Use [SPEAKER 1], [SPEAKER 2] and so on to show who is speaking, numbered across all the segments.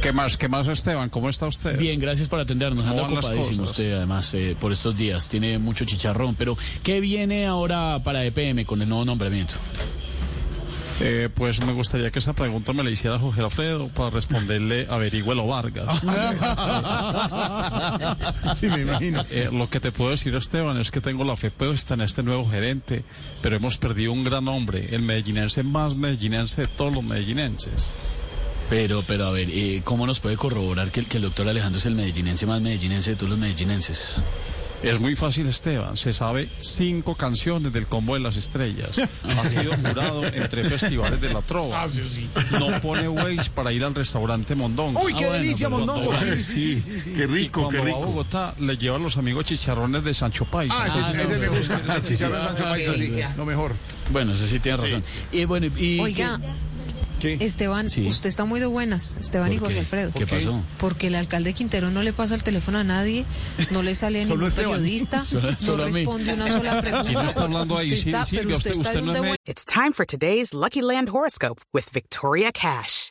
[SPEAKER 1] ¿Qué más, qué más, Esteban? ¿Cómo está usted?
[SPEAKER 2] Bien, gracias por atendernos.
[SPEAKER 1] ¿Cómo
[SPEAKER 2] Anda ocupadísimo
[SPEAKER 1] cosas?
[SPEAKER 2] usted, además, eh, por estos días. Tiene mucho chicharrón. Pero, ¿qué viene ahora para EPM con el nuevo nombramiento?
[SPEAKER 1] Eh, pues me gustaría que esa pregunta me la hiciera Jorge Alfredo para responderle averigüelo Vargas.
[SPEAKER 3] Sí, me imagino.
[SPEAKER 1] Eh, lo que te puedo decir, Esteban, es que tengo la fe puesta en este nuevo gerente, pero hemos perdido un gran hombre, el medellinense más medellinense de todos los medellinenses.
[SPEAKER 2] Pero, pero, a ver, eh, ¿cómo nos puede corroborar que el, que el doctor Alejandro es el medellinense más medellinense de todos los medellinenses?
[SPEAKER 1] Es muy fácil, Esteban. Se sabe cinco canciones del Combo de las Estrellas. Ha sido jurado en tres festivales de la trova. No pone Waze para ir al restaurante Mondongo.
[SPEAKER 3] Uy, qué
[SPEAKER 2] Ah, bueno,
[SPEAKER 3] delicia,
[SPEAKER 2] pero
[SPEAKER 3] Mondongo.
[SPEAKER 1] cuando-
[SPEAKER 3] Sí, sí, sí, sí. Qué
[SPEAKER 1] Y
[SPEAKER 3] rico,
[SPEAKER 1] cuando
[SPEAKER 3] qué
[SPEAKER 1] va a
[SPEAKER 3] rico.
[SPEAKER 1] Bogotá, le lleva a los amigos chicharrones de Sancho Paisa.
[SPEAKER 3] Ah, ese,
[SPEAKER 2] Ah,
[SPEAKER 3] ese
[SPEAKER 2] no,
[SPEAKER 3] me gusta. Sí, ya ves, Sancho Paisa, sí, lo mejor.
[SPEAKER 2] Bueno, eso sí tiene razón. Y bueno, y...
[SPEAKER 4] Oiga,
[SPEAKER 3] ¿Qué?
[SPEAKER 4] Esteban,
[SPEAKER 2] Sí.
[SPEAKER 4] usted está muy de buenas, Esteban y
[SPEAKER 2] ¿por
[SPEAKER 4] Jorge
[SPEAKER 2] qué?
[SPEAKER 4] Alfredo.
[SPEAKER 2] ¿Qué pasó?
[SPEAKER 4] Porque el alcalde Quintero no le pasa el teléfono a nadie, no le sale a
[SPEAKER 3] Solo
[SPEAKER 4] ningún
[SPEAKER 3] Esteban.
[SPEAKER 4] periodista,
[SPEAKER 2] Solo-
[SPEAKER 4] no
[SPEAKER 2] solo
[SPEAKER 4] responde una sola pregunta.
[SPEAKER 1] ¿Quién está hablando ahí?
[SPEAKER 4] Usted
[SPEAKER 1] Sí,
[SPEAKER 4] está,
[SPEAKER 1] Silvia,
[SPEAKER 4] pero
[SPEAKER 1] usted-
[SPEAKER 4] usted, está
[SPEAKER 1] usted
[SPEAKER 4] de
[SPEAKER 1] no
[SPEAKER 4] un
[SPEAKER 1] es
[SPEAKER 4] de
[SPEAKER 1] me-
[SPEAKER 5] It's time for today's Lucky Land horoscope with Victoria Cash.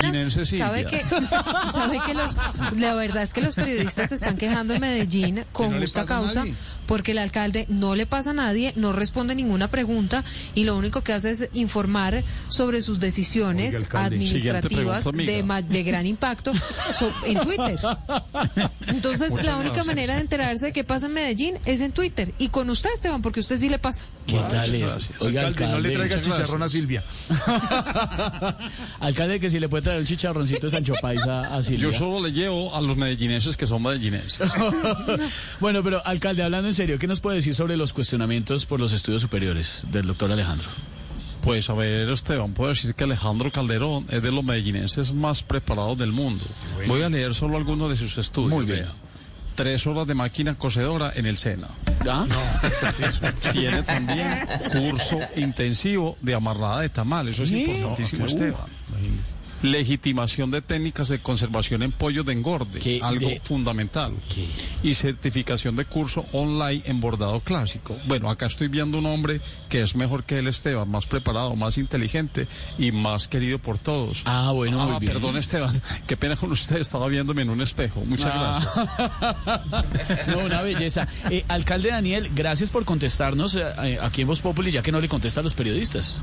[SPEAKER 4] ¿Sabe que, sabe que los, la verdad es que los periodistas se están quejando en Medellín con
[SPEAKER 3] no
[SPEAKER 4] justa causa porque el alcalde no le pasa a nadie, no responde ninguna pregunta y lo único que hace es informar sobre sus decisiones
[SPEAKER 3] Oiga, alcalde.
[SPEAKER 4] administrativas
[SPEAKER 1] pregunta,
[SPEAKER 4] de, gran impacto so- en Twitter. Entonces,
[SPEAKER 1] Muchas
[SPEAKER 4] la única
[SPEAKER 1] gracias.
[SPEAKER 4] manera de enterarse de qué pasa en Medellín es en Twitter. Y con usted, Esteban, porque usted sí le pasa.
[SPEAKER 2] ¿Qué tal es? Oiga,
[SPEAKER 3] Alcalde, no le traiga chicharrón a. Silvia.
[SPEAKER 2] Alcalde, que si le puede traer un chicharroncito de Sancho Paisa a Silvia.
[SPEAKER 1] Yo solo le llevo a los medellinenses que son medellinenses.
[SPEAKER 2] Bueno, pero alcalde, hablando en serio, ¿qué nos puede decir sobre los cuestionamientos por los estudios superiores del doctor Alejandro?
[SPEAKER 1] Pues a ver, Esteban, puedo decir que Alejandro Calderón es de los medellinenses más preparados del mundo. Voy a leer solo algunos de sus estudios.
[SPEAKER 2] Muy bien.
[SPEAKER 1] vea. Tres horas de máquina cocedora en el SENA.
[SPEAKER 2] ¿Ah?
[SPEAKER 1] Tiene también curso intensivo de amarrada de tamal. Eso es importantísimo, Esteban. Legitimación de técnicas de conservación en pollos de engorde,
[SPEAKER 2] ¿Qué?
[SPEAKER 1] algo
[SPEAKER 2] De-
[SPEAKER 1] fundamental.
[SPEAKER 2] ¿Qué?
[SPEAKER 1] Y certificación de curso online en bordado clásico. Bueno, acá estoy viendo un hombre que es mejor que el Esteban, más preparado, más inteligente y más querido por todos.
[SPEAKER 2] Ah, bueno, muy
[SPEAKER 1] Ah,
[SPEAKER 2] bien.
[SPEAKER 1] perdón, Esteban, qué pena con usted, estaba viéndome en un espejo. Muchas
[SPEAKER 2] Ah.
[SPEAKER 1] gracias.
[SPEAKER 2] No, una belleza. Eh, alcalde Daniel, gracias por contestarnos eh, eh, aquí en Voz Populi, ya que no le contesta a los periodistas.